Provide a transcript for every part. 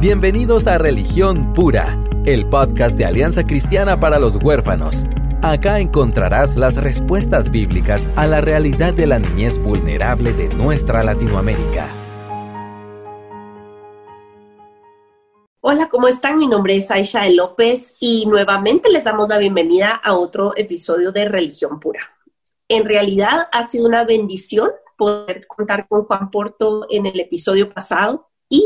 Bienvenidos a Religión Pura, el podcast de Alianza Cristiana para los Huérfanos. Acá encontrarás las respuestas bíblicas a la realidad de la niñez vulnerable de nuestra Latinoamérica. Hola, ¿cómo están? Mi nombre es Aisha López y nuevamente les damos la bienvenida a otro episodio de Religión Pura. En realidad ha sido una bendición poder contar con Juan Porto en el episodio pasado y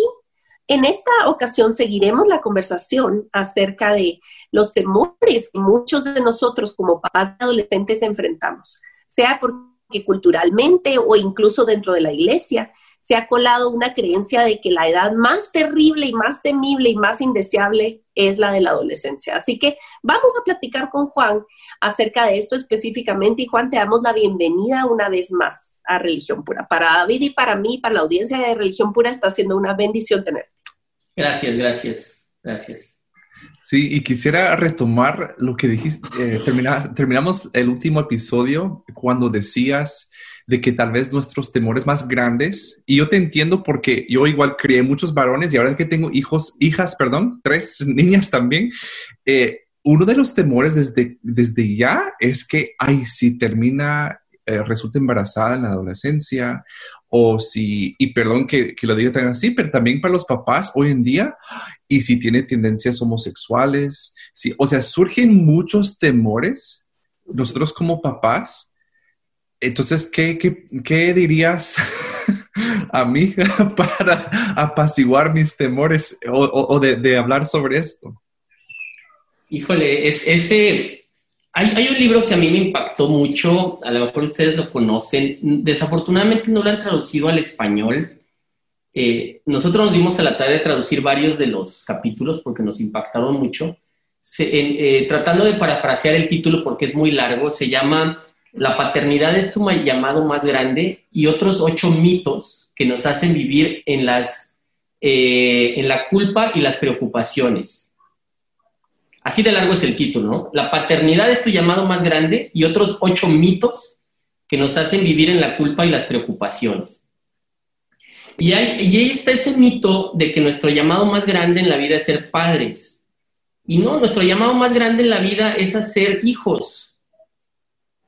en esta ocasión seguiremos la conversación acerca de los temores que muchos de nosotros como papás adolescentes enfrentamos, sea porque culturalmente o incluso dentro de la iglesia se ha colado una creencia de que la edad más terrible y más temible y más indeseable es la de la adolescencia. Así que vamos a platicar con Juan acerca de esto específicamente y Juan, te damos la bienvenida una vez más a Religión Pura. Para David y para mí, para la audiencia de Religión Pura, está siendo una bendición tenerte. Gracias, gracias, gracias. Sí, y quisiera retomar lo que dijiste. Eh, terminamos el último episodio cuando decías de que tal vez nuestros temores más grandes, y yo te entiendo porque yo igual crié muchos varones y ahora que tengo hijos, hijas, perdón, tres niñas también, eh, uno de los temores desde, desde ya es que, ay, si termina, eh, resulta embarazada en la adolescencia, o si, y perdón que, lo diga tan así, pero también para los papás hoy en día, y si tiene tendencias homosexuales, si, o sea, surgen muchos temores nosotros como papás. Entonces, ¿qué, qué, dirías a mí para apaciguar mis temores o, de, de, hablar sobre esto? Híjole, es, ese, hay, un libro que a mí me impactó mucho, a lo mejor ustedes lo conocen, desafortunadamente no lo han traducido al español. Eh, nosotros nos dimos a la tarea de traducir varios de los capítulos porque nos impactaron mucho. Eh, tratando de parafrasear el título porque es muy largo, se llama La paternidad es tu llamado más grande y otros ocho mitos que nos hacen vivir en, las, eh, en la culpa y las preocupaciones. Así de largo es el título, ¿no? La paternidad es tu llamado más grande y otros ocho mitos que nos hacen vivir en la culpa y las preocupaciones. Y, ahí está ese mito de que nuestro llamado más grande en la vida es ser padres. Y no, nuestro llamado más grande en la vida es hacer hijos,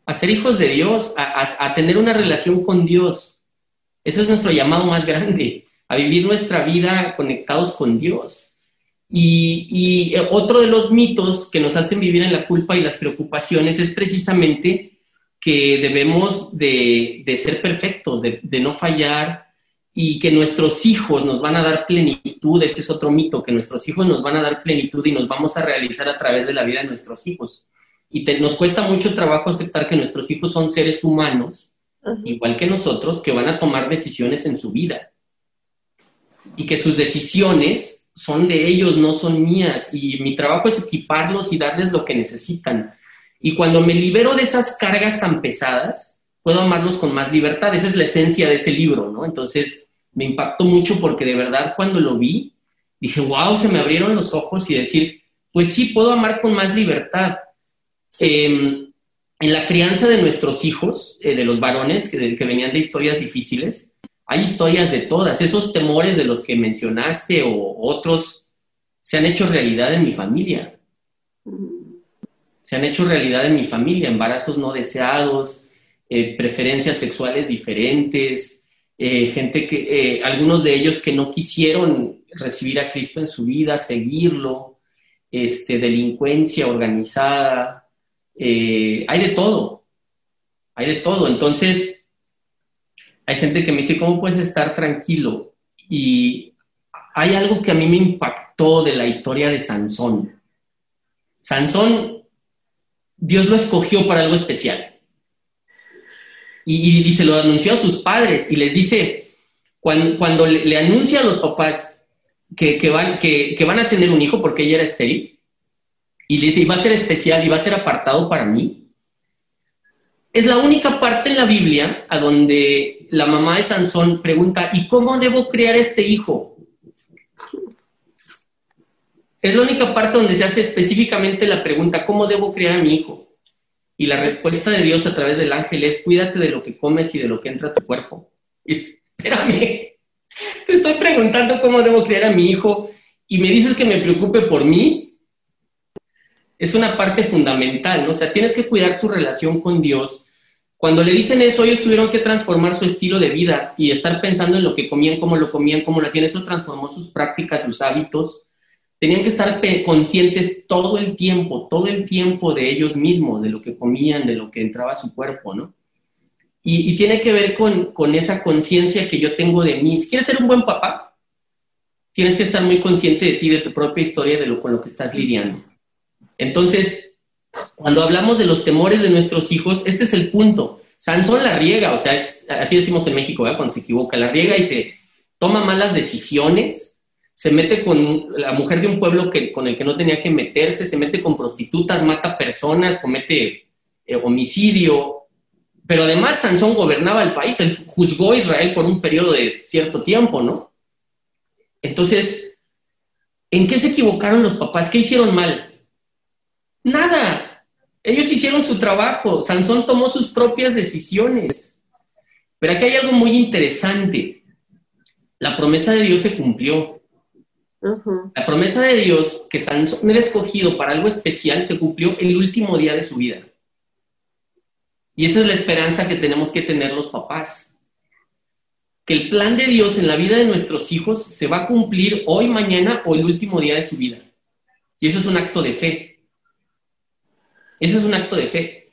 a ser hijos de Dios, a tener una relación con Dios. Eso es nuestro llamado más grande, a vivir nuestra vida conectados con Dios. Y, eh, otro de los mitos que nos hacen vivir en la culpa y las preocupaciones es precisamente que debemos de, ser perfectos, de, no fallar y que nuestros hijos nos van a dar plenitud. Ese es otro mito, que nuestros hijos nos van a dar plenitud y nos vamos a realizar a través de la vida de nuestros hijos. Y nos cuesta mucho trabajo aceptar que nuestros hijos son seres humanos, igual que nosotros, que van a tomar decisiones en su vida. Y que sus decisiones son de ellos, no son mías. Y mi trabajo es equiparlos y darles lo que necesitan. Y cuando me libero de esas cargas tan pesadas, puedo amarlos con más libertad. Esa es la esencia de ese libro, ¿no? Entonces, me impactó mucho porque de verdad cuando lo vi, dije, wow, se me abrieron los ojos y decir, pues sí, puedo amar con más libertad. Em, en la crianza de nuestros hijos, eh, de los varones que, que venían de historias difíciles, hay historias de todas. Esos temores de los que mencionaste o otros se han hecho realidad en mi familia. Se han hecho realidad en mi familia, embarazos no deseados, eh, preferencias sexuales diferentes, eh, gente que, eh, algunos de ellos que no quisieron recibir a Cristo en su vida, seguirlo, este, delincuencia organizada, hay de todo, hay de todo. Entonces, hay gente que me dice, ¿cómo puedes estar tranquilo? Y hay algo que a mí me impactó de la historia de Sansón. Sansón, Dios lo escogió para algo especial. Y, se lo anunció a sus padres y les dice, cuando, le, anuncia a los papás que, van, que, van a tener un hijo porque ella era estéril, y le dice, y va a ser especial y va a ser apartado para mí, es la única parte en la Biblia a donde la mamá de Sansón pregunta, ¿y cómo debo criar este hijo? Es la única parte donde se hace específicamente la pregunta, ¿cómo debo criar a mi hijo? Y la respuesta de Dios a través del ángel es, cuídate de lo que comes y de lo que entra a tu cuerpo. espérame, te estoy preguntando cómo debo criar a mi hijo y me dices que me preocupe por mí, es una parte fundamental, ¿no? O sea, tienes que cuidar tu relación con Dios. Cuando le dicen eso, ellos tuvieron que transformar su estilo de vida y estar pensando en lo que comían, cómo lo comían, cómo lo hacían. Eso transformó sus prácticas, sus hábitos. Tenían que estar conscientes todo el tiempo, todo el tiempo de ellos mismos, de lo que comían, de lo que entraba a su cuerpo, ¿no? Y, tiene que ver con, con esa conciencia que yo tengo de mí. Si quieres ser un buen papá, tienes que estar muy consciente de ti, de tu propia historia, de lo con lo que estás lidiando. Entonces, cuando hablamos de los temores de nuestros hijos, este es el punto. Sansón la riega, o sea, así decimos en México, cuando se equivoca, la riega y se toma malas decisiones, se mete con la mujer de un pueblo que, con el que no tenía que meterse, se mete con prostitutas, mata personas, comete eh, homicidio. Pero además Sansón gobernaba el país, él juzgó a Israel por un periodo de cierto tiempo, ¿no? Entonces, ¿en qué se equivocaron los papás? ¿Qué hicieron mal? Nada. Ellos hicieron su trabajo. Sansón tomó sus propias decisiones. Pero aquí hay algo muy interesante. La promesa de Dios se cumplió. La promesa de Dios que Sansón era escogido para algo especial se cumplió el último día de su vida. Y esa es la esperanza que tenemos que tener los papás. Que el plan de Dios en la vida de nuestros hijos se va a cumplir hoy, mañana o el último día de su vida. Y eso es un acto de fe. Eso es un acto de fe.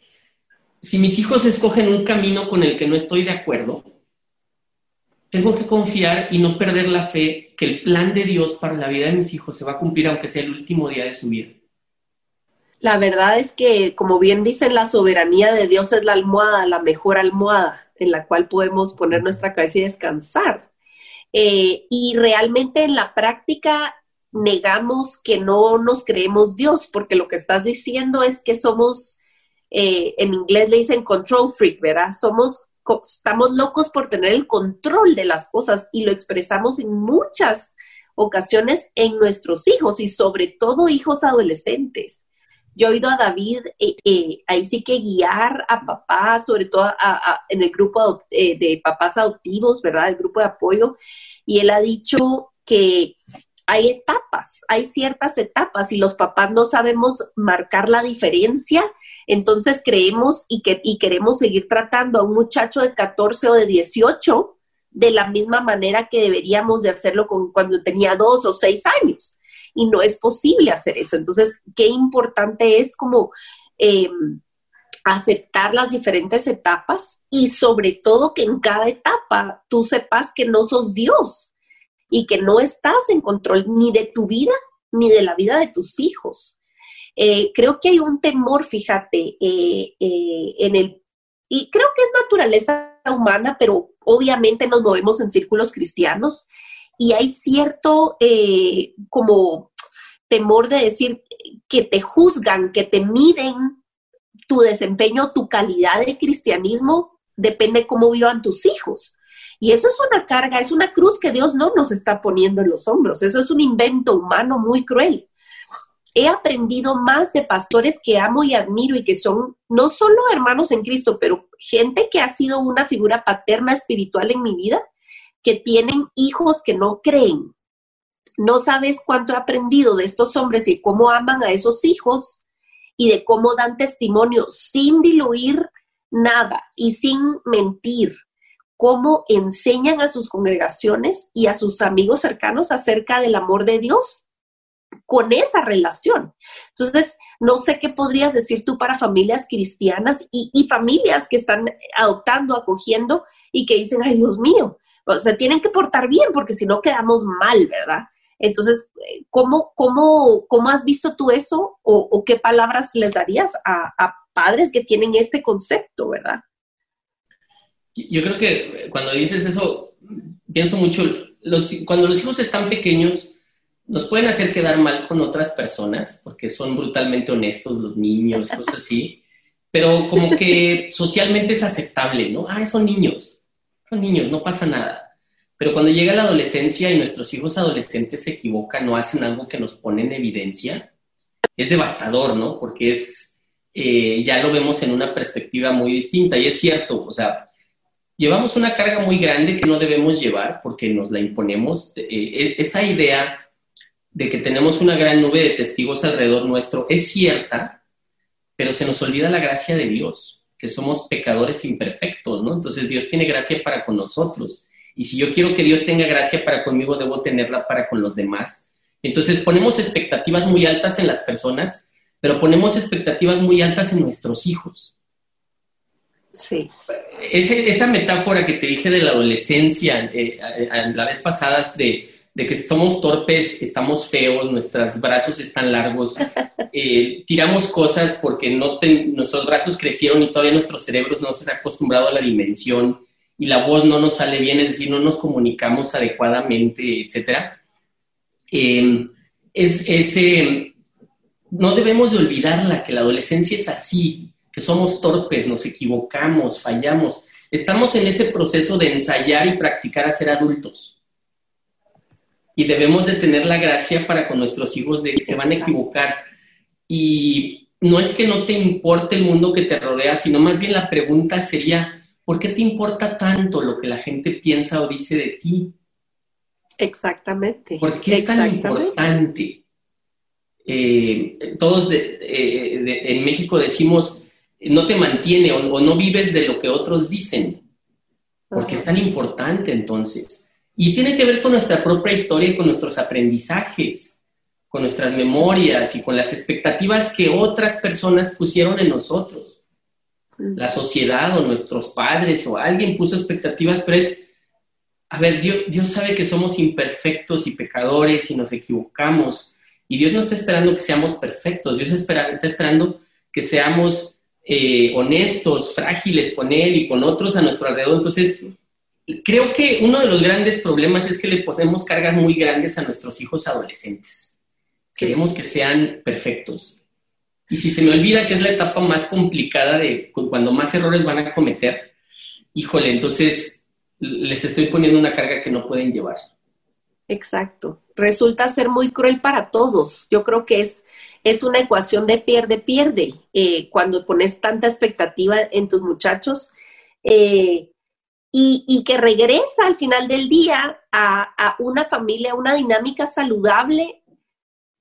Si mis hijos escogen un camino con el que no estoy de acuerdo, tengo que confiar y no perder la fe que el plan de Dios para la vida de mis hijos se va a cumplir aunque sea el último día de su vida. La verdad es que, como bien dicen, la soberanía de Dios es la almohada, la mejor almohada en la cual podemos poner nuestra cabeza y descansar. Eh, y realmente en la práctica negamos que no nos creemos Dios, porque lo que estás diciendo es que somos, eh, en inglés le dicen control freak, ¿verdad? Somos, estamos locos por tener el control de las cosas y lo expresamos en muchas ocasiones en nuestros hijos y sobre todo hijos adolescentes. Yo he oído a David eh, eh, ahí sí que guiar a papás, sobre todo en el grupo de papás adoptivos, ¿verdad? El grupo de apoyo. Y él ha dicho que hay etapas, hay ciertas etapas y los papás no sabemos marcar la diferencia, entonces creemos y, que, y queremos seguir tratando a un muchacho de 14 o de 18 de la misma manera que deberíamos de hacerlo con, cuando tenía dos o seis años. Y no es posible hacer eso. Entonces, qué importante es como em, aceptar las diferentes etapas y sobre todo que en cada etapa tú sepas que no sos Dios, y que no estás en control ni de tu vida ni de la vida de tus hijos. Eh, creo que hay un temor, fíjate, eh, eh, en el, y creo que es naturaleza humana, pero obviamente nos movemos en círculos cristianos y hay cierto como temor de decir que te juzgan, que te miden tu desempeño, tu calidad de cristianismo, depende cómo vivan tus hijos. Y eso es una carga, es una cruz que Dios no nos está poniendo en los hombros. Eso es un invento humano muy cruel. He aprendido más de pastores que amo y admiro y que son no solo hermanos en Cristo, pero gente que ha sido una figura paterna espiritual en mi vida, que tienen hijos que no creen. No sabes cuánto he aprendido de estos hombres y cómo aman a esos hijos y de cómo dan testimonio sin diluir nada y sin mentir cómo enseñan a sus congregaciones y a sus amigos cercanos acerca del amor de Dios con esa relación. Entonces, no sé qué podrías decir tú para familias cristianas y, familias que están adoptando, acogiendo y que dicen, ay Dios mío, o sea, tienen que portar bien porque si no quedamos mal, ¿verdad? Entonces, ¿cómo, cómo, cómo has visto tú eso o, qué palabras les darías a padres que tienen este concepto, ¿verdad? Yo creo que cuando dices eso, pienso mucho, los, cuando los hijos están pequeños, nos pueden hacer quedar mal con otras personas, porque son brutalmente honestos los niños, cosas así, pero como que socialmente es aceptable, ¿no? Ah, son niños, son niños, no pasa nada. Pero cuando llega la adolescencia y nuestros hijos adolescentes se equivocan o hacen algo que nos pone en evidencia, es devastador, ¿no? Porque es, eh, ya lo vemos en una perspectiva muy distinta. Y es cierto, o sea, llevamos una carga muy grande que no debemos llevar porque nos la imponemos. Eh, e, esa idea de que tenemos una gran nube de testigos alrededor nuestro es cierta, pero se nos olvida la gracia de Dios, que somos pecadores imperfectos, ¿no? Entonces Dios tiene gracia para con nosotros. Y si yo quiero que Dios tenga gracia para conmigo, debo tenerla para con los demás. Entonces ponemos expectativas muy altas en las personas, pero ponemos expectativas muy altas en nuestros hijos. Sí. esa metáfora que te dije de la adolescencia, eh, la vez pasada, de, de, que somos torpes, estamos feos, nuestros brazos están largos, eh, tiramos cosas porque no nuestros brazos crecieron y todavía nuestros cerebros no se han acostumbrado a la dimensión y la voz no nos sale bien, es decir, no nos comunicamos adecuadamente, etc. Eh, es, ese no debemos de olvidarla, que la adolescencia es así, que somos torpes, nos equivocamos, fallamos. Estamos en ese proceso de ensayar y practicar a ser adultos. Y debemos de tener la gracia para con nuestros hijos de que se van a equivocar. Y no es que no te importe el mundo que te rodea, sino más bien la pregunta sería, ¿por qué te importa tanto lo que la gente piensa o dice de ti? Exactamente. ¿Por qué es tan importante? Eh, todos eh, en México decimos, no te mantiene o, no vives de lo que otros dicen, porque es tan importante entonces. Y tiene que ver con nuestra propia historia y con nuestros aprendizajes, con nuestras memorias y con las expectativas que otras personas pusieron en nosotros. La sociedad o nuestros padres o alguien puso expectativas, pero es, a ver, Dios, Dios sabe que somos imperfectos y pecadores y nos equivocamos. Y Dios no está esperando que seamos perfectos, Dios está esperando que seamos eh, honestos, frágiles con él y con otros a nuestro alrededor. Entonces, creo que uno de los grandes problemas es que le ponemos cargas muy grandes a nuestros hijos adolescentes. Queremos que sean perfectos. Y si se me olvida que es la etapa más complicada de cuando más errores van a cometer, híjole, entonces les estoy poniendo una carga que no pueden llevar. Exacto. Resulta ser muy cruel para todos. Yo creo que es es una ecuación de pierde-pierde eh, cuando pones tanta expectativa en tus muchachos eh, y, que regresa al final del día a, una familia, a una dinámica saludable.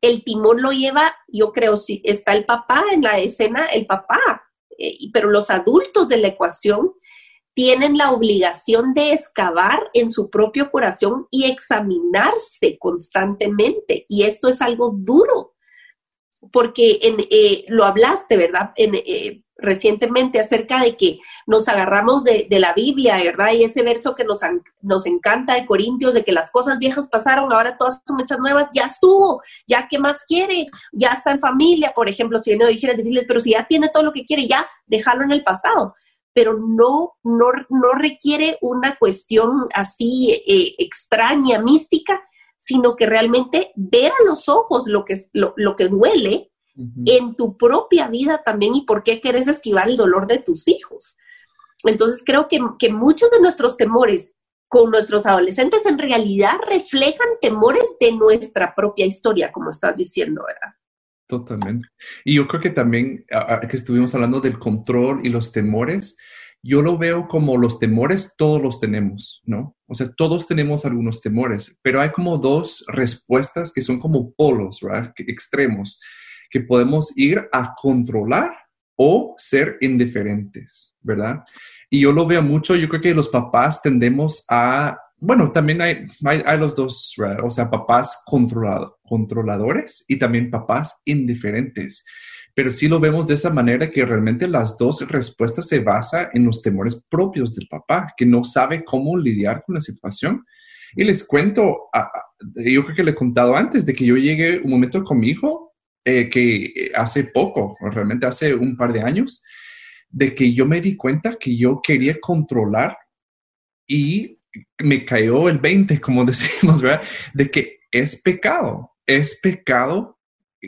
El timón lo lleva, yo creo, si está el papá en la escena, el papá, eh, pero los adultos de la ecuación tienen la obligación de excavar en su propio corazón y examinarse constantemente. Y esto es algo duro, porque en, eh, lo hablaste, ¿verdad? En, eh, recientemente acerca de que nos agarramos de, la Biblia, ¿verdad? Y ese verso que nos, nos encanta de Corintios, de que las cosas viejas pasaron, ahora todas son hechas nuevas, ya estuvo, ya qué más quiere, ya está en familia, por ejemplo, si viene de orígenes difíciles, pero si ya tiene todo lo que quiere, ya déjalo en el pasado. Pero no, no, no requiere una cuestión así eh, extraña, mística, sino que realmente ver a los ojos lo que, lo, lo que duele en tu propia vida también y por qué quieres esquivar el dolor de tus hijos. Entonces creo que, que muchos de nuestros temores con nuestros adolescentes en realidad reflejan temores de nuestra propia historia, como estás diciendo, ¿verdad? Totalmente. Y yo creo que también, que estuvimos hablando del control y los temores, yo lo veo como los temores, todos los tenemos, ¿no? O sea, todos tenemos algunos temores, pero hay como dos respuestas que son como polos, ¿verdad? Extremos, que podemos ir a controlar o ser indiferentes, ¿verdad? Y yo lo veo mucho, yo creo que los papás tendemos a, bueno, también hay, hay, los dos, o sea, papás controlado, controladores y también papás indiferentes pero sí lo vemos de esa manera que realmente las dos respuestas se basan en los temores propios del papá, que no sabe cómo lidiar con la situación. Y les cuento, yo creo que le he contado antes de que yo llegué un momento con mi hijo, eh, que hace poco, realmente hace un par de años, de que yo me di cuenta que yo quería controlar y me cayó el 20, como decimos, ¿verdad? De que es pecado, es pecado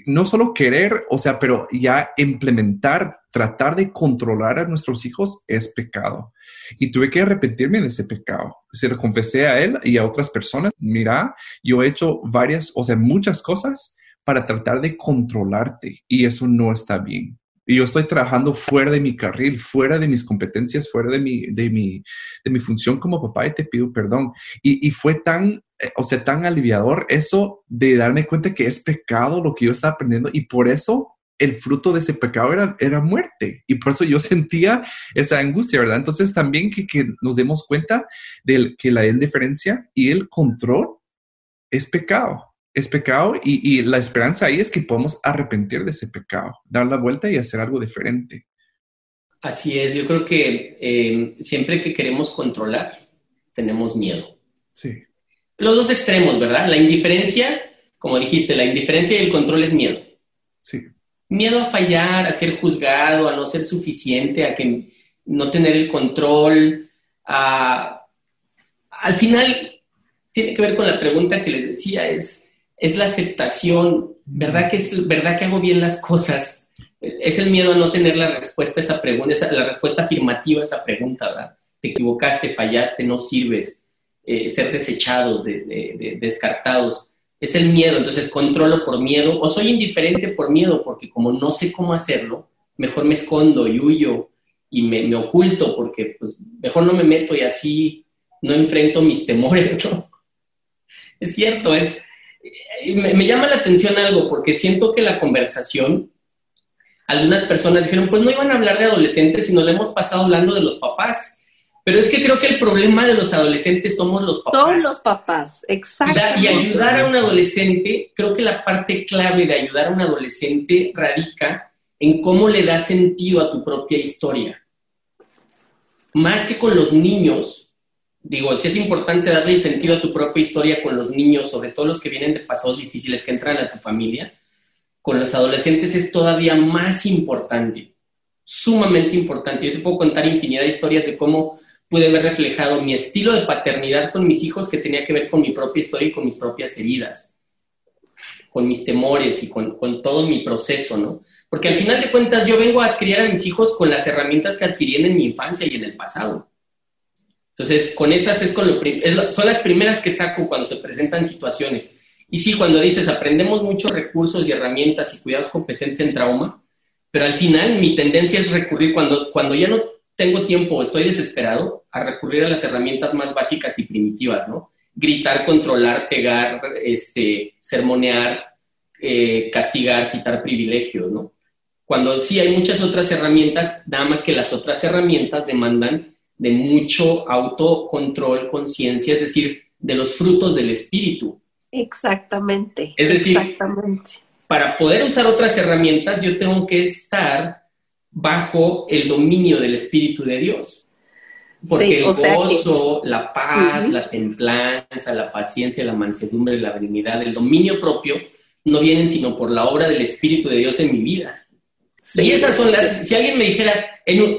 no solo querer, o sea, pero ya implementar, tratar de controlar a nuestros hijos es pecado. Y tuve que arrepentirme de ese pecado. Se lo confesé a él y a otras personas. Mira, yo he hecho varias, o sea, muchas cosas para tratar de controlarte y eso no está bien. Y yo estoy trabajando fuera de mi carril, fuera de mis competencias, fuera de mi, de mi, de mi función como papá y te pido perdón. Y, y fue tan, eh, o sea, tan aliviador eso de darme cuenta que es pecado lo que yo estaba aprendiendo y por eso el fruto de ese pecado era, era muerte. Y por eso yo sentía esa angustia, ¿verdad? Entonces también que, que nos demos cuenta de que la indiferencia y el control es pecado es pecado y, la esperanza ahí es que podemos arrepentir de ese pecado, dar la vuelta y hacer algo diferente. Así es, yo creo que eh, siempre que queremos controlar, tenemos miedo. Sí. Los dos extremos, ¿verdad? La indiferencia, como dijiste, la indiferencia y el control es miedo. Sí. Miedo a fallar, a ser juzgado, a no ser suficiente, a que no tener el control, a... Al final, tiene que ver con la pregunta que les decía, es es la aceptación, ¿verdad que, es, ¿verdad que hago bien las cosas? Es el miedo a no tener la respuesta a esa pregunta, la respuesta afirmativa a esa pregunta, ¿verdad? Te equivocaste, fallaste, no sirves, eh, ser desechados, descartados. Es el miedo, entonces controlo por miedo o soy indiferente por miedo porque como no sé cómo hacerlo, mejor me escondo y huyo y me, me oculto porque pues mejor no me meto y así no enfrento mis temores, ¿no? Es cierto, es, me, llama la atención algo, porque siento que la conversación, algunas personas dijeron, pues no iban a hablar de adolescentes, sino le hemos pasado hablando de los papás. Pero es que creo que el problema de los adolescentes somos los papás. Todos los papás, exacto. Y ayudar a un adolescente, creo que la parte clave de ayudar a un adolescente radica en cómo le da sentido a tu propia historia. Más que con los niños, digo, sí es importante darle sentido a tu propia historia con los niños, sobre todo los que vienen de pasados difíciles que entran a tu familia. Con los adolescentes es todavía más importante, sumamente importante. Yo te puedo contar infinidad de historias de cómo pude ver reflejado mi estilo de paternidad con mis hijos que tenía que ver con mi propia historia y con mis propias heridas, con mis temores y con, con todo mi proceso, ¿no? Porque al final de cuentas yo vengo a adquirir a mis hijos con las herramientas que adquirí en mi infancia y en el pasado entonces, con esas es con lo, son las primeras que saco cuando se presentan situaciones. Y sí, cuando dices, aprendemos muchos recursos y herramientas y cuidados competentes en trauma, pero al final mi tendencia es recurrir cuando, cuando ya no tengo tiempo o estoy desesperado, a recurrir a las herramientas más básicas y primitivas, ¿no? Gritar, controlar, pegar, este, sermonear, eh, castigar, quitar privilegios, ¿no? Cuando sí hay muchas otras herramientas, nada más que las otras herramientas demandan de mucho autocontrol, conciencia, es decir, de los frutos del espíritu. Exactamente. Es decir, exactamente. para poder usar otras herramientas, yo tengo que estar bajo el dominio del Espíritu de Dios. Porque el gozo, la paz, la templanza, la paciencia, la mansedumbre, la benignidad, el dominio propio, no vienen sino por la obra del Espíritu de Dios en mi vida y esas son las, si alguien me dijera,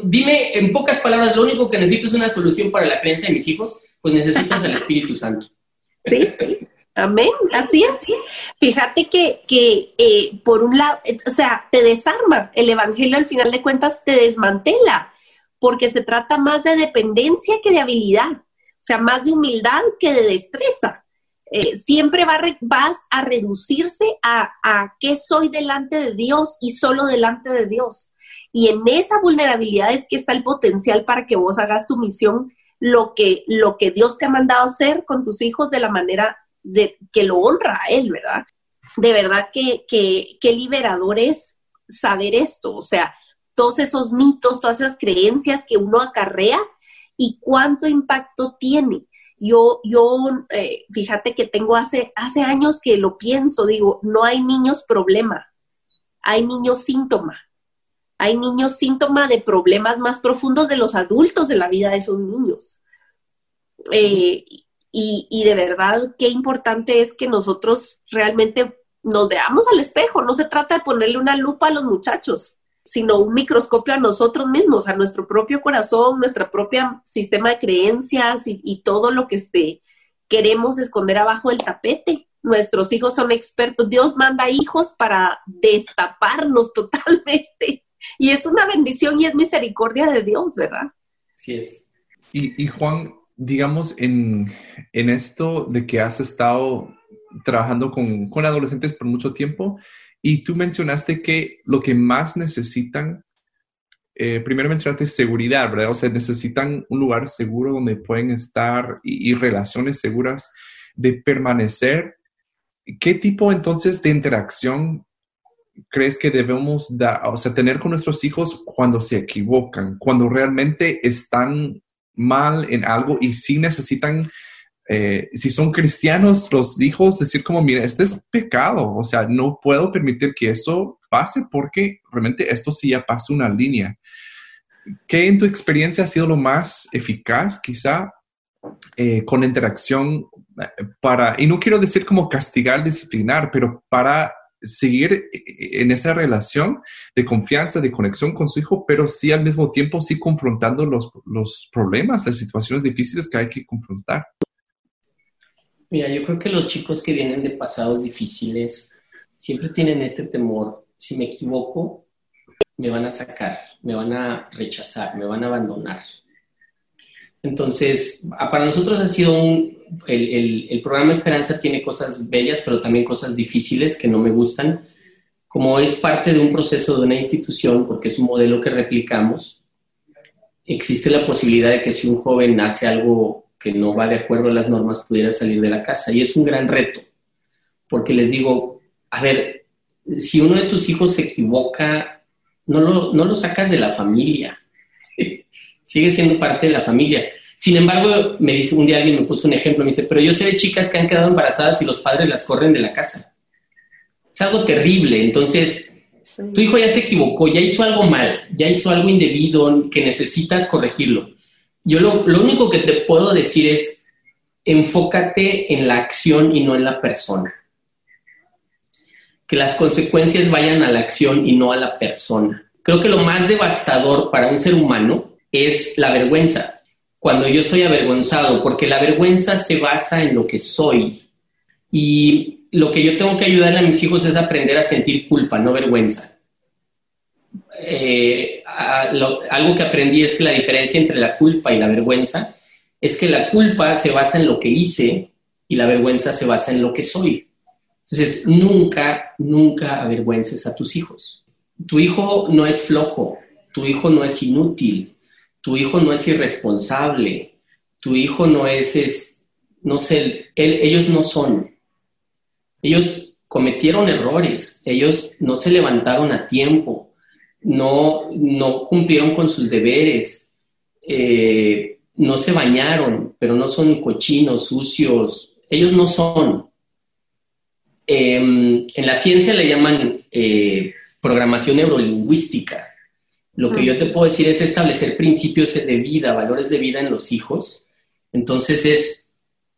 dime en pocas palabras, lo único que necesito es una solución para la creencia de mis hijos, pues necesitas el Espíritu Santo. Sí, amén, así es. Fíjate que, que eh, por un lado, o sea, te desarma, el Evangelio al final de cuentas te desmantela, porque se trata más de dependencia que de habilidad, o sea, más de humildad que de destreza. Eh, siempre va vas a reducirse a, a qué soy delante de Dios y solo delante de Dios. Y en esa vulnerabilidad es que está el potencial para que vos hagas tu misión, lo que, lo que Dios te ha mandado hacer con tus hijos de la manera de, que lo honra a Él, ¿verdad? De verdad que, que, que liberador es saber esto, o sea, todos esos mitos, todas esas creencias que uno acarrea y cuánto impacto tiene. Yo, yo eh, fíjate que tengo hace, hace años que lo pienso, digo, no hay niños problema, hay niños síntoma. Hay niños síntoma de problemas más profundos de los adultos de la vida de esos niños. Eh, y, y, de verdad, qué importante es que nosotros realmente nos veamos al espejo. No se trata de ponerle una lupa a los muchachos sino un microscopio a nosotros mismos, a nuestro propio corazón, nuestro propio sistema de creencias y, todo lo que este, queremos esconder abajo del tapete. Nuestros hijos son expertos. Dios manda hijos para destaparnos totalmente. Y es una bendición y es misericordia de Dios, ¿verdad? Sí es. Y, Juan, digamos, en, en esto de que has estado trabajando con, con adolescentes por mucho tiempo y tú mencionaste que lo que más necesitan, eh, primero mencionaste seguridad, ¿verdad? O sea, necesitan un lugar seguro donde pueden estar y, relaciones seguras de permanecer. ¿Qué tipo entonces de interacción crees que debemos da, o sea, tener con nuestros hijos cuando se equivocan, cuando realmente están mal en algo y sí necesitan, eh, si son cristianos, los hijos decir como, mira, este es pecado, o sea, no puedo permitir que eso pase porque realmente esto sí ya pasa una línea. ¿Qué en tu experiencia ha sido lo más eficaz, quizá, eh, con interacción eh, para, y no quiero decir como castigar, disciplinar, pero para seguir en esa relación de confianza, de conexión con su hijo, pero sí al mismo tiempo sí confrontando los, los problemas, las situaciones difíciles que hay que confrontar. Mira, yo creo que los chicos que vienen de pasados difíciles siempre tienen este temor, si me equivoco, me van a sacar, me van a rechazar, me van a abandonar. Entonces, para nosotros ha sido un, el, programa Esperanza tiene cosas bellas, pero también cosas difíciles que no me gustan. Como es parte de un proceso de una institución, porque es un modelo que replicamos, existe la posibilidad de que si un joven hace algo que no va de acuerdo a las normas, pudiera salir de la casa. Y es un gran reto, porque les digo, a ver, si uno de tus hijos se equivoca, no lo, no lo sacas de la familia, sigue siendo parte de la familia. Sin embargo, me dice un día alguien me puso un ejemplo, me dice, pero yo sé de chicas que han quedado embarazadas y los padres las corren de la casa. Es algo terrible. Entonces, tu hijo ya se equivocó, ya hizo algo mal, ya hizo algo indebido que necesitas corregirlo. Yo lo, lo único que te puedo decir es, enfócate en la acción y no en la persona. Que las consecuencias vayan a la acción y no a la persona. Creo que lo más devastador para un ser humano es la vergüenza cuando yo soy avergonzado, porque la vergüenza se basa en lo que soy. Y lo que yo tengo que ayudarle a mis hijos es aprender a sentir culpa, no vergüenza. Eh, algo que aprendí es que la diferencia entre la culpa y la vergüenza es que la culpa se basa en lo que hice y la vergüenza se basa en lo que soy. Entonces, nunca, nunca avergüences a tus hijos. Tu hijo no es flojo, tu hijo no es inútil, tu hijo no es irresponsable, tu hijo no es, es no sé, ellos no son. Ellos cometieron errores, ellos no se levantaron a tiempo, no, no cumplieron con sus deberes, eh, no se bañaron, pero no son cochinos, sucios, ellos no son. Em, en la ciencia le llaman eh, programación neurolingüística. Lo que yo te puedo decir es establecer principios de vida, valores de vida en los hijos. Entonces es,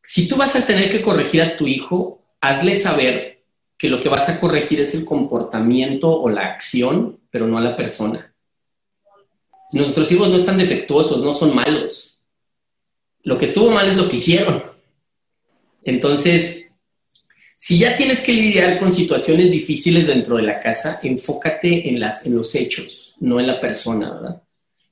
si tú vas a tener que corregir a tu hijo, hazle saber que lo que vas a corregir es el comportamiento o la acción, pero no a la persona. Nuestros hijos no están defectuosos, no son malos. Lo que estuvo mal es lo que hicieron. Entonces, si ya tienes que lidiar con situaciones difíciles dentro de la casa, enfócate en, las, en los hechos, no en la persona, ¿verdad?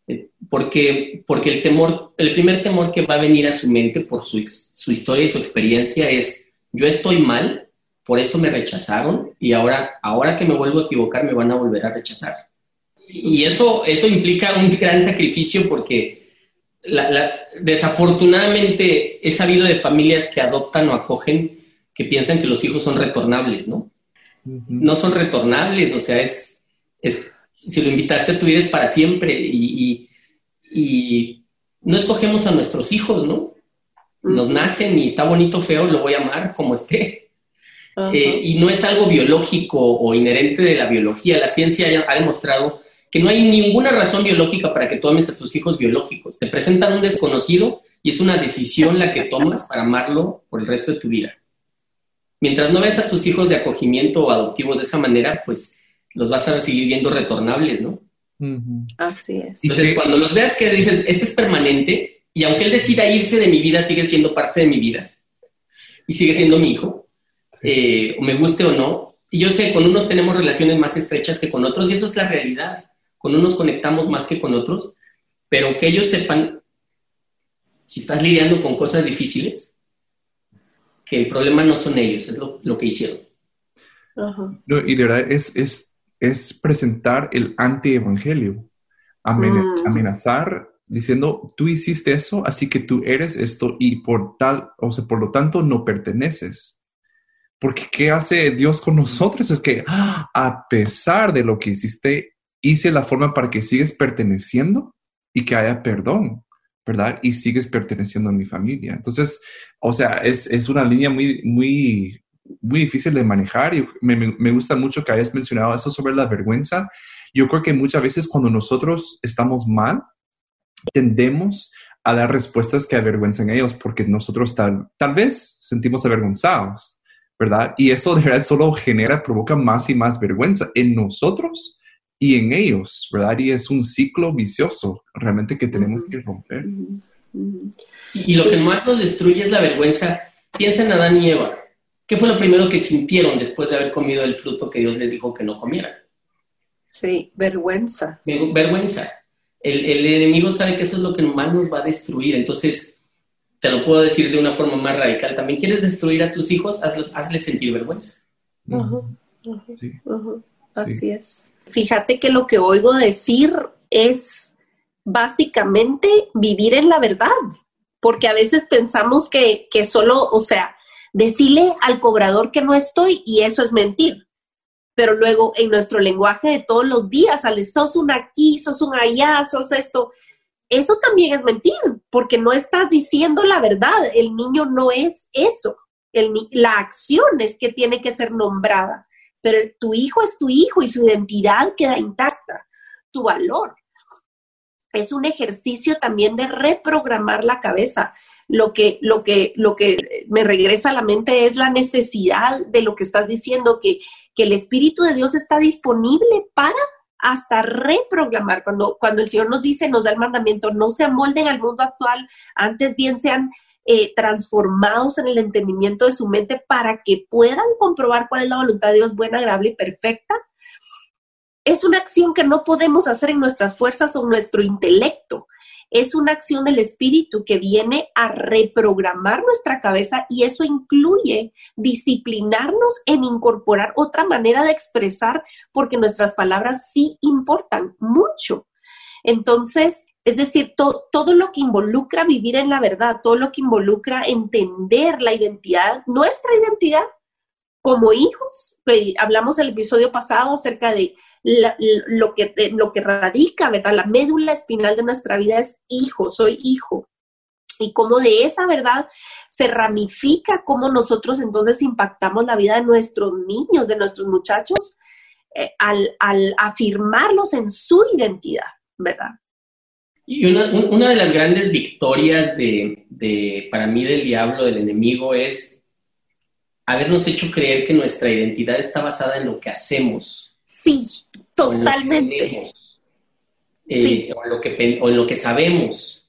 Eh, porque, porque el temor, el primer temor que va a venir a su mente por su, su historia y su experiencia es, yo estoy mal, por eso me rechazaron y ahora, ahora que me vuelvo a equivocar me van a volver a rechazar. Y eso, eso implica un gran sacrificio porque desafortunadamente he sabido de familias que adoptan o acogen que piensan que los hijos son retornables, ¿no? No son retornables, o sea, es, es, si lo invitaste a tu vida es para siempre y, no escogemos a nuestros hijos, ¿no? Nos nacen y está bonito, feo, lo voy a amar como esté. Eh, y no es algo biológico o inherente de la biología. La ciencia ha demostrado que no hay ninguna razón biológica para que tomes a tus hijos biológicos. Te presentan un desconocido y es una decisión la que tomas para amarlo por el resto de tu vida mientras no ves a tus hijos de acogimiento o adoptivos de esa manera, pues los vas a seguir viendo retornables, ¿no? Así es. Entonces, cuando los veas que dices, este es permanente, y aunque él decida irse de mi vida, sigue siendo parte de mi vida, y sigue siendo mi hijo, eh, o me guste o no, y yo sé, con unos tenemos relaciones más estrechas que con otros, y eso es la realidad. Con unos conectamos más que con otros, pero que ellos sepan, si estás lidiando con cosas difíciles, que el problema no son ellos, es lo, que hicieron. y de verdad es, es, es presentar el antievangelio, mm. amenazar diciendo, tú hiciste eso, así que tú eres esto y por tal, o sea, por lo tanto no perteneces. Porque ¿qué hace Dios con nosotros? Es que ¡ah! a pesar de lo que hiciste, hice la forma para que sigues perteneciendo y que haya perdón, ¿verdad? Y sigues perteneciendo a mi familia. Entonces, o sea, es, es una línea muy, muy, muy difícil de manejar y me, me, gusta mucho que hayas mencionado eso sobre la vergüenza. Yo creo que muchas veces cuando nosotros estamos mal, tendemos a dar respuestas que avergüencen a ellos porque nosotros tal, tal vez sentimos avergonzados, ¿verdad? Y eso de verdad solo genera, provoca más y más vergüenza en nosotros y en ellos, ¿verdad? Y es un ciclo vicioso realmente que tenemos que romper. Y, lo que más nos destruye es la vergüenza. Piensa en Adán y Eva. ¿Qué fue lo primero que sintieron después de haber comido el fruto que Dios les dijo que no comieran? Sí, vergüenza. Vergüenza el, enemigo sabe que eso es lo que más nos va a destruir. Entonces, te lo puedo decir de una forma más radical. También quieres destruir a tus hijos, hazlos, hazles sentir vergüenza. Así es. Fíjate que lo que oigo decir es básicamente vivir en la verdad, porque a veces pensamos que, que solo, o sea, decirle al cobrador que no estoy y eso es mentir pero luego en nuestro lenguaje de todos los días, sale, sos un aquí, sos un allá, sos esto. Eso también es mentir, porque no estás diciendo la verdad. El niño no es eso. El, la acción es que tiene que ser nombrada, pero tu hijo es tu hijo y su identidad queda intacta, tu valor. Es un ejercicio también de reprogramar la cabeza. Lo que, lo que, lo que me regresa a la mente es la necesidad de lo que estás diciendo, que que el Espíritu de Dios está disponible para hasta reprogramar. Cuando, cuando el Señor nos dice, nos da el mandamiento, no se amolden al mundo actual, antes bien sean eh, transformados en el entendimiento de su mente para que puedan comprobar cuál es la voluntad de Dios buena, agradable y perfecta. Es una acción que no podemos hacer en nuestras fuerzas o en nuestro intelecto es una acción del espíritu que viene a reprogramar nuestra cabeza y eso incluye disciplinarnos en incorporar otra manera de expresar porque nuestras palabras sí importan mucho. Entonces, es decir, todo lo que involucra vivir en la verdad, todo lo que involucra entender la identidad, nuestra identidad como hijos, hablamos el episodio pasado acerca de lo, que, eh, lo que radica, ¿verdad? La médula espinal de nuestra vida es hijo, soy hijo. Y cómo de esa verdad se ramifica, cómo nosotros entonces impactamos la vida de nuestros niños, de nuestros muchachos, eh, al, afirmarlos en su identidad, ¿verdad? Y una, de las grandes victorias de, de, para mí del diablo, del enemigo, es habernos hecho creer que nuestra identidad está basada en lo que hacemos, Sí, totalmente. Eh, o, en lo que, o en lo que sabemos.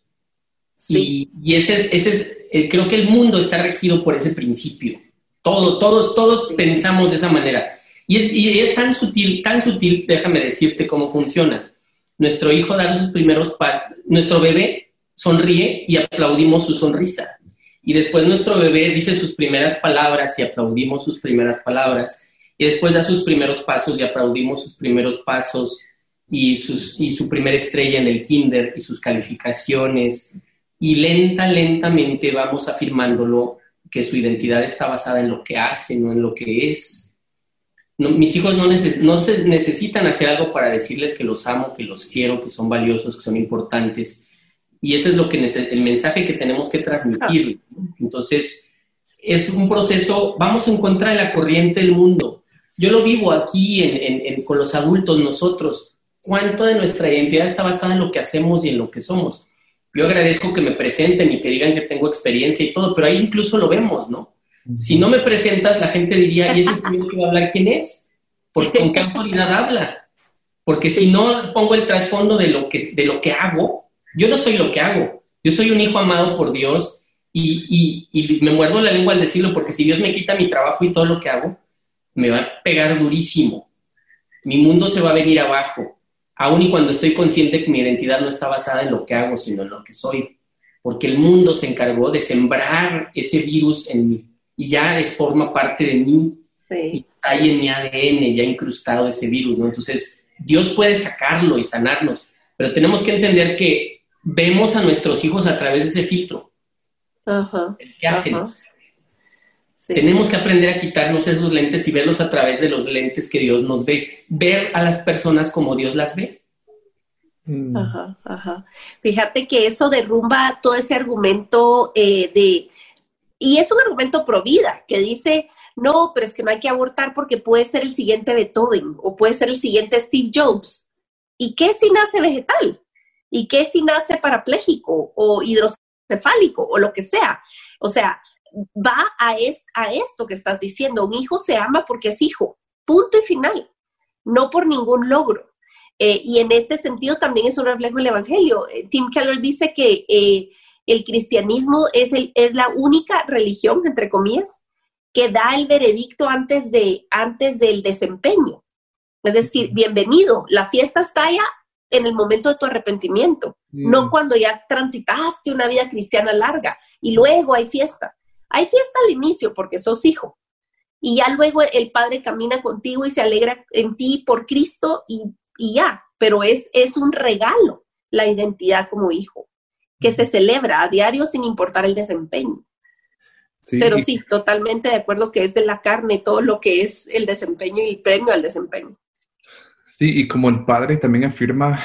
Y, ese es, ese es eh, creo que el mundo está regido por ese principio. Todo, todos, todos pensamos de esa manera. Y es, y es tan sutil, tan sutil, déjame decirte cómo funciona. Nuestro hijo da sus primeros pasos, nuestro bebé sonríe y aplaudimos su sonrisa. Y después nuestro bebé dice sus primeras palabras y aplaudimos sus primeras palabras y después da sus primeros pasos y aplaudimos sus primeros pasos y, sus, y su primera estrella en el kinder y sus calificaciones y lenta, lentamente vamos afirmándolo que su identidad está basada en lo que hace, no en lo que es. mis hijos no, no necesitan hacer algo para decirles que los amo, que los quiero, que son valiosos, que son importantes. Y ese es lo que el mensaje que tenemos que transmitir. Entonces, es un proceso, vamos en contra de la corriente del mundo. Yo lo vivo aquí en, con los adultos, nosotros. ¿Cuánto de nuestra identidad está basada en lo que hacemos y en lo que somos? Yo agradezco que me presenten y que digan que tengo experiencia y todo, pero ahí incluso lo vemos, ¿no? Si no me presentas, la gente diría, ¿y ese señor que va a hablar quién es? Porque ¿Con qué autoridad habla? Porque si no pongo el trasfondo de lo, que, de lo que hago, yo no soy lo que hago. Yo soy un hijo amado por Dios y, y, y me muerdo la lengua al decirlo, porque si Dios me quita mi trabajo y todo lo que hago, me va a pegar durísimo. Mi mundo se va a venir abajo, aun y cuando estoy consciente que mi identidad no está basada en lo que hago, sino en lo que soy. Porque el mundo se encargó de sembrar ese virus en mí. y ya es forma parte de mí. Sí. Hay en mi ADN ya incrustado ese virus, ¿no? Entonces, Dios puede sacarlo y sanarnos, pero tenemos que entender que vemos a nuestros hijos a través de ese filtro. Ajá. ¿Qué hacen? Ajá. Sí. Tenemos que aprender a quitarnos esos lentes y verlos a través de los lentes que Dios nos ve. Ver a las personas como Dios las ve. Mm. Ajá, ajá. Fíjate que eso derrumba todo ese argumento eh, de, y es un argumento pro vida, que dice, no, pero es que no hay que abortar porque puede ser el siguiente Beethoven o puede ser el siguiente Steve Jobs. ¿Y qué si nace vegetal? ¿Y qué si nace parapléjico o hidrocefálico o lo que sea? O sea, va a, es, a esto que estás diciendo. Un hijo se ama porque es hijo, punto y final, no por ningún logro. Eh, y en este sentido también es un reflejo del Evangelio. Eh, Tim Keller dice que eh, el cristianismo es, el, es la única religión, entre comillas, que da el veredicto antes, de, antes del desempeño. Es decir, bienvenido, la fiesta está ya en el momento de tu arrepentimiento, Mm. no cuando ya transitaste una vida cristiana larga y luego hay fiesta. Hay fiesta al inicio porque sos hijo. Y ya luego el Padre camina contigo y se alegra en ti por Cristo y, y ya. Pero es, es un regalo la identidad como hijo, que se celebra a diario sin importar el desempeño. Sí, Pero sí, totalmente de acuerdo que es de la carne todo lo que es el desempeño y el premio al desempeño. Sí, y como el Padre también afirma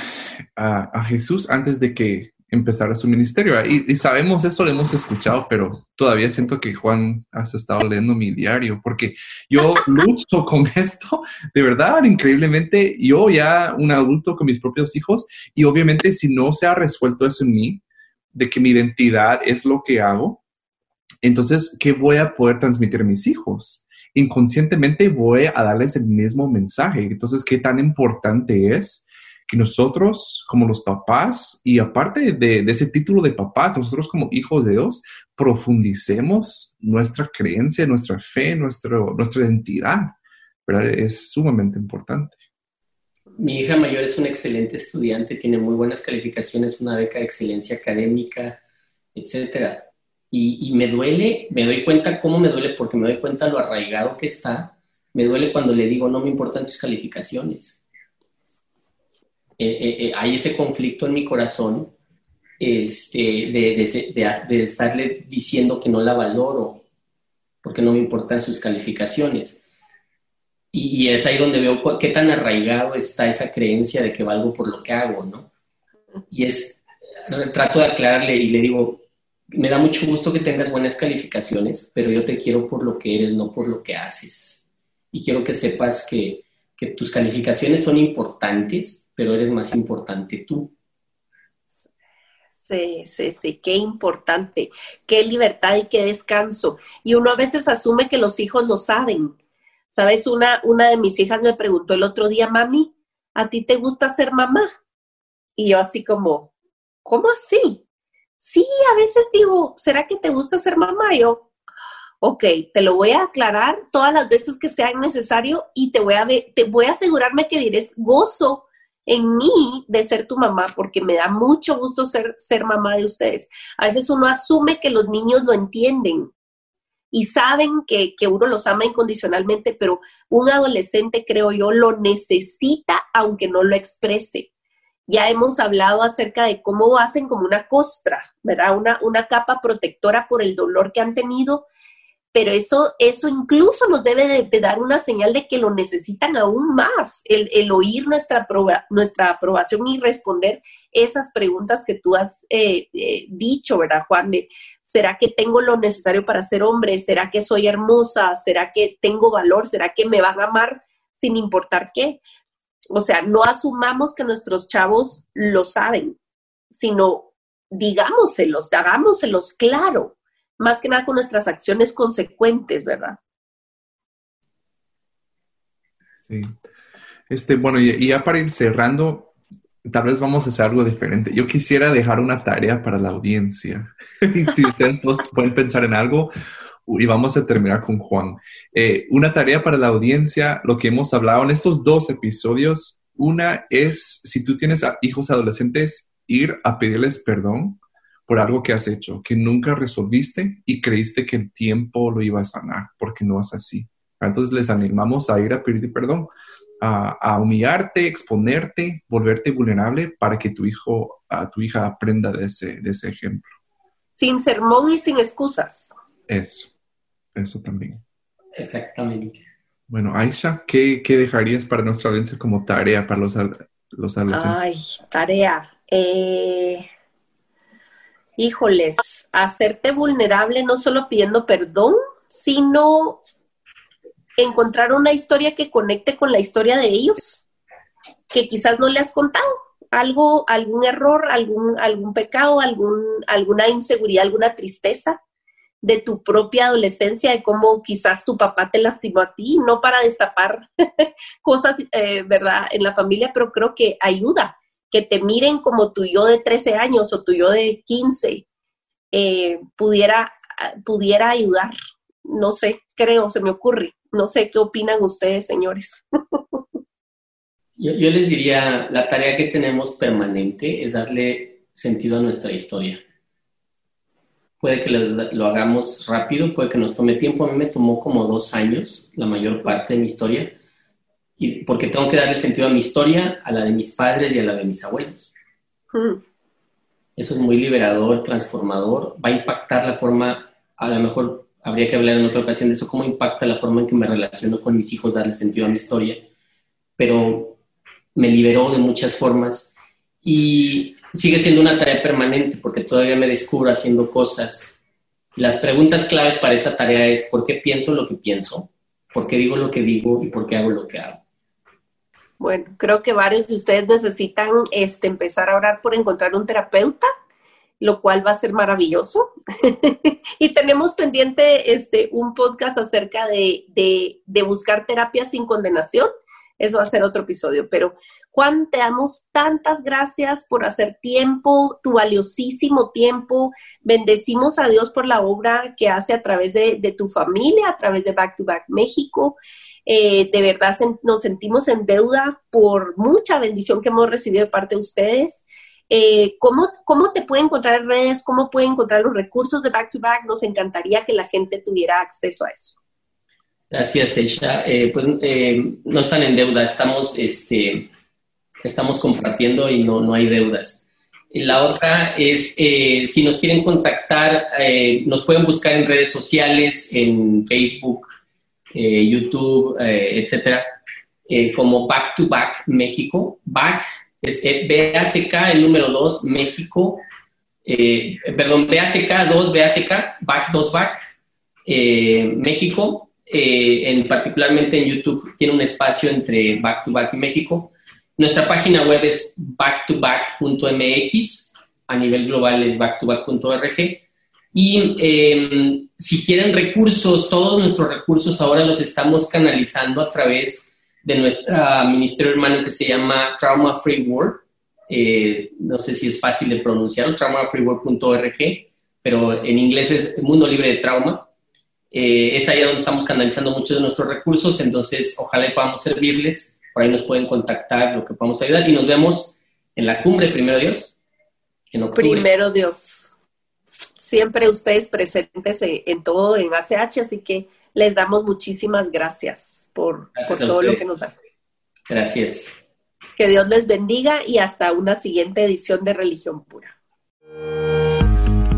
a, a Jesús antes de que empezara su ministerio. Y, y sabemos eso, lo hemos escuchado, pero todavía siento que Juan has estado leyendo mi diario, porque yo lucho con esto, de verdad, increíblemente, yo ya un adulto con mis propios hijos, y obviamente si no se ha resuelto eso en mí, de que mi identidad es lo que hago, entonces, ¿qué voy a poder transmitir a mis hijos? inconscientemente voy a darles el mismo mensaje. Entonces, ¿qué tan importante es que nosotros, como los papás, y aparte de, ese título de papá, nosotros como hijos de Dios, profundicemos nuestra creencia, nuestra fe, nuestro, nuestra identidad? ¿verdad? Es sumamente importante. Mi hija mayor es una excelente estudiante, tiene muy buenas calificaciones, una beca de excelencia académica, etcétera. Y, y, me duele, me doy cuenta cómo me duele, porque me doy cuenta lo arraigado que está. Me duele cuando le digo, no me importan tus calificaciones. Eh, eh, eh, hay ese conflicto en mi corazón este, de, de, de, de, estarle diciendo que no la valoro, porque no me importan sus calificaciones. Y, y es ahí donde veo qué tan arraigado está esa creencia de que valgo por lo que hago, ¿no? Y es, trato de aclararle y le digo, me da mucho gusto que tengas buenas calificaciones, pero yo te quiero por lo que eres, no por lo que haces. Y quiero que sepas que, que tus calificaciones son importantes, pero eres más importante tú. Sí, sí, sí, qué importante, qué libertad y qué descanso. Y uno a veces asume que los hijos lo saben. Sabes, una, una de mis hijas me preguntó el otro día, mami, ¿a ti te gusta ser mamá? Y yo así como, ¿cómo así? Sí, a veces digo, ¿será que te gusta ser mamá? Y yo, ok, te lo voy a aclarar todas las veces que sea necesario y te voy a, te voy a asegurarme que dirás gozo en mí de ser tu mamá, porque me da mucho gusto ser, ser mamá de ustedes. A veces uno asume que los niños lo entienden y saben que, que uno los ama incondicionalmente, pero un adolescente, creo yo, lo necesita aunque no lo exprese. Ya hemos hablado acerca de cómo hacen como una costra, ¿verdad? Una, una capa protectora por el dolor que han tenido, pero eso, eso incluso nos debe de, dar una señal de que lo necesitan aún más, el, el oír nuestra, nuestra aprobación y responder esas preguntas que tú has eh, eh, dicho, ¿verdad, Juan? De, ¿Será que tengo lo necesario para ser hombre? ¿Será que soy hermosa? ¿Será que tengo valor? ¿Será que me van a amar sin importar qué? O sea, no asumamos que nuestros chavos lo saben, sino digámoselos, hagámoselos claro, más que nada con nuestras acciones consecuentes, ¿verdad? Sí. Este, bueno, y, ya para ir cerrando, tal vez vamos a hacer algo diferente. Yo quisiera dejar una tarea para la audiencia. si ustedes dos pueden pensar en algo, y vamos a terminar con Juan. Eh, una tarea para la audiencia, lo que hemos hablado en estos dos episodios. Una es, si tú tienes hijos adolescentes, ir a pedirles perdón por algo que has hecho, que nunca resolviste y creíste que el tiempo lo iba a sanar, porque no es así. Entonces les animamos a ir a pedir perdón, a, humillarte, exponerte, volverte vulnerable para que tu hijo, a tu hija aprenda de ese, de ese ejemplo. Sin sermón y sin excusas. Eso, eso también. Exactamente. Bueno, Aisha, ¿qué, qué dejarías para nuestra audiencia como tarea para los, los adolescentes? Ay, tarea. Eh, híjoles, hacerte vulnerable no solo pidiendo perdón, sino encontrar una historia que conecte con la historia de ellos, que quizás no le has contado. Algo, algún error, algún, algún pecado, algún, alguna inseguridad, alguna tristeza de tu propia adolescencia, de cómo quizás tu papá te lastimó a ti, no para destapar cosas, eh, ¿verdad?, en la familia, pero creo que ayuda que te miren como tu yo de 13 años o tu yo de 15 eh, pudiera, pudiera ayudar. No sé, creo, se me ocurre. No sé qué opinan ustedes, señores. yo, les diría, la tarea que tenemos permanente es darle sentido a nuestra historia. Puede que lo, lo hagamos rápido, puede que nos tome tiempo. A mí me tomó como dos años la mayor parte de mi historia y porque tengo que darle sentido a mi historia, a la de mis padres y a la de mis abuelos. Hmm. Eso es muy liberador, transformador, va a impactar la forma, a lo mejor habría que hablar en otra ocasión de eso, cómo impacta la forma en que me relaciono con mis hijos, darle sentido a mi historia, pero me liberó de muchas formas y sigue siendo una tarea permanente porque todavía me descubro haciendo cosas. Las preguntas claves para esa tarea es ¿por qué pienso lo que pienso? ¿Por qué digo lo que digo y por qué hago lo que hago? Bueno, creo que varios de ustedes necesitan este, empezar a orar por encontrar un terapeuta, lo cual va a ser maravilloso. y tenemos pendiente este, un podcast acerca de, de, buscar terapia sin condenación. Eso va a ser otro episodio. Pero Juan, te damos tantas gracias por hacer tiempo, tu valiosísimo tiempo. Bendecimos a Dios por la obra que hace a través de, de tu familia, a través de Back to Back México. Eh, de verdad nos sentimos en deuda por mucha bendición que hemos recibido de parte de ustedes. Eh, ¿cómo, ¿Cómo te puede encontrar en redes? ¿Cómo puede encontrar los recursos de Back to Back? Nos encantaría que la gente tuviera acceso a eso. Gracias, Eisha. Eh, pues no están en deuda, estamos, este, estamos compartiendo y no, no hay deudas. La otra es, si nos quieren contactar, nos pueden buscar en redes sociales, en Facebook, eh, YouTube, eh, etcétera, eh, como Back to Back México. Back es BACK, el número 2, México. perdón, BACK 2, BACK, Back 2 Back, México. en, particularmente en YouTube tiene un espacio entre Back to Back y México. Nuestra página web es backtoback.mx, a nivel global es backtoback.org. Y eh, si quieren recursos, todos nuestros recursos ahora los estamos canalizando a través de nuestro ministerio hermano que se llama Trauma Free World. Eh, no sé si es fácil de pronunciar, traumafreeworld.org, pero en inglés es Mundo Libre de Trauma. Eh, es ahí donde estamos canalizando muchos de nuestros recursos, entonces ojalá podamos servirles. Por ahí nos pueden contactar, lo que podamos ayudar. Y nos vemos en la cumbre, primero Dios. En Primero Dios siempre ustedes presentes en, todo en ACH, así que les damos muchísimas gracias por, todo lo que nos dan. Gracias. Que Dios les bendiga y hasta una siguiente edición de Religión Pura.